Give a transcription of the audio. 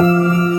Música